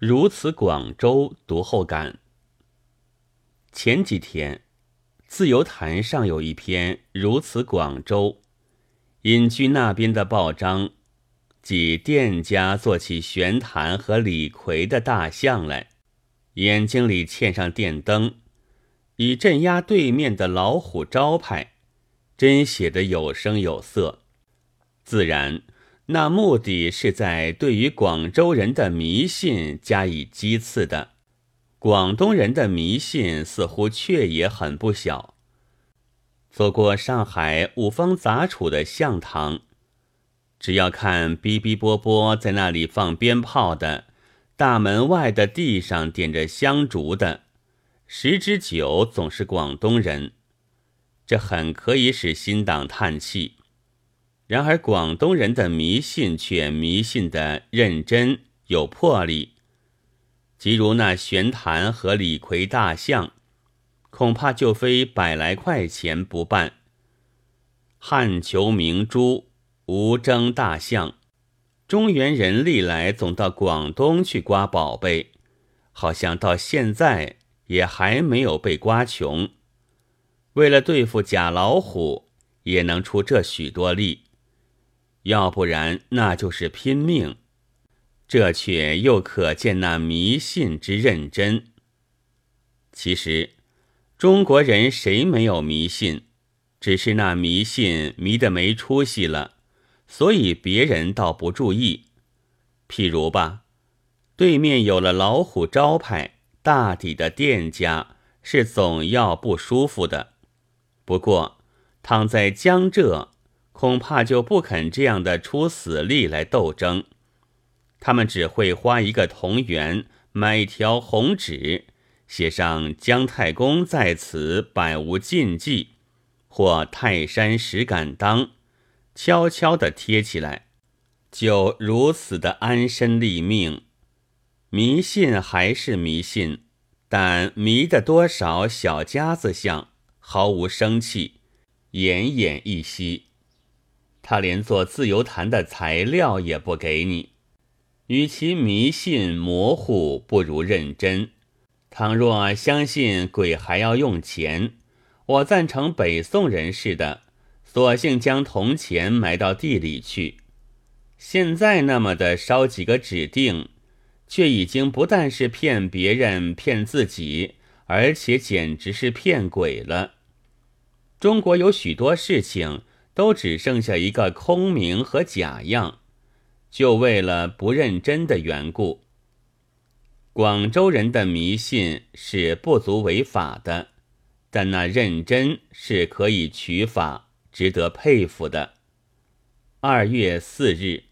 如此广州读后感。前几天，自由坛上有一篇如此广州，隐居那边的报章，即店家做起玄坛和李逵的大象来，眼睛里嵌上电灯，以镇压对面的老虎招牌，真写得有声有色。自然，那目的是在对于广州人的迷信加以讥刺的。广东人的迷信似乎却也很不小。走过上海五方杂处的象堂，只要看哔哔啵啵在那里放鞭炮的，大门外的地上点着香烛的，十之九总是广东人。这很可以使新党叹气。然而广东人的迷信却迷信的认真有魄力。即如那玄坛和李逵大象，恐怕就非百来块钱不办。汉求明珠、吴征大象，中原人历来总到广东去刮宝贝，好像到现在也还没有被刮穷。为了对付假老虎，也能出这许多力，要不然那就是拼命。这却又可见那迷信之认真。其实，中国人谁没有迷信？只是那迷信迷得没出息了，所以别人倒不注意。譬如吧，对面有了老虎招牌，大抵的店家是总要不舒服的。不过，躺在江浙，恐怕就不肯这样的出死力来斗争。他们只会花一个铜元买一条红纸，写上“姜太公在此，百无禁忌”或“泰山石敢当”，悄悄地贴起来，就如此的安身立命。迷信还是迷信，但迷的多少小家子像，毫无生气，奄奄一息。他连做自由谈的材料也不给你。与其迷信模糊，不如认真。倘若相信鬼还要用钱，我赞成北宋人似的，索性将铜钱埋到地里去。现在那么的烧几个指定，却已经不但是骗别人、骗自己，而且简直是骗鬼了。中国有许多事情都只剩下一个空名和假样。就为了不认真的缘故，广州人的迷信是不足为法的，但那认真是可以取法，值得佩服的。二月四日。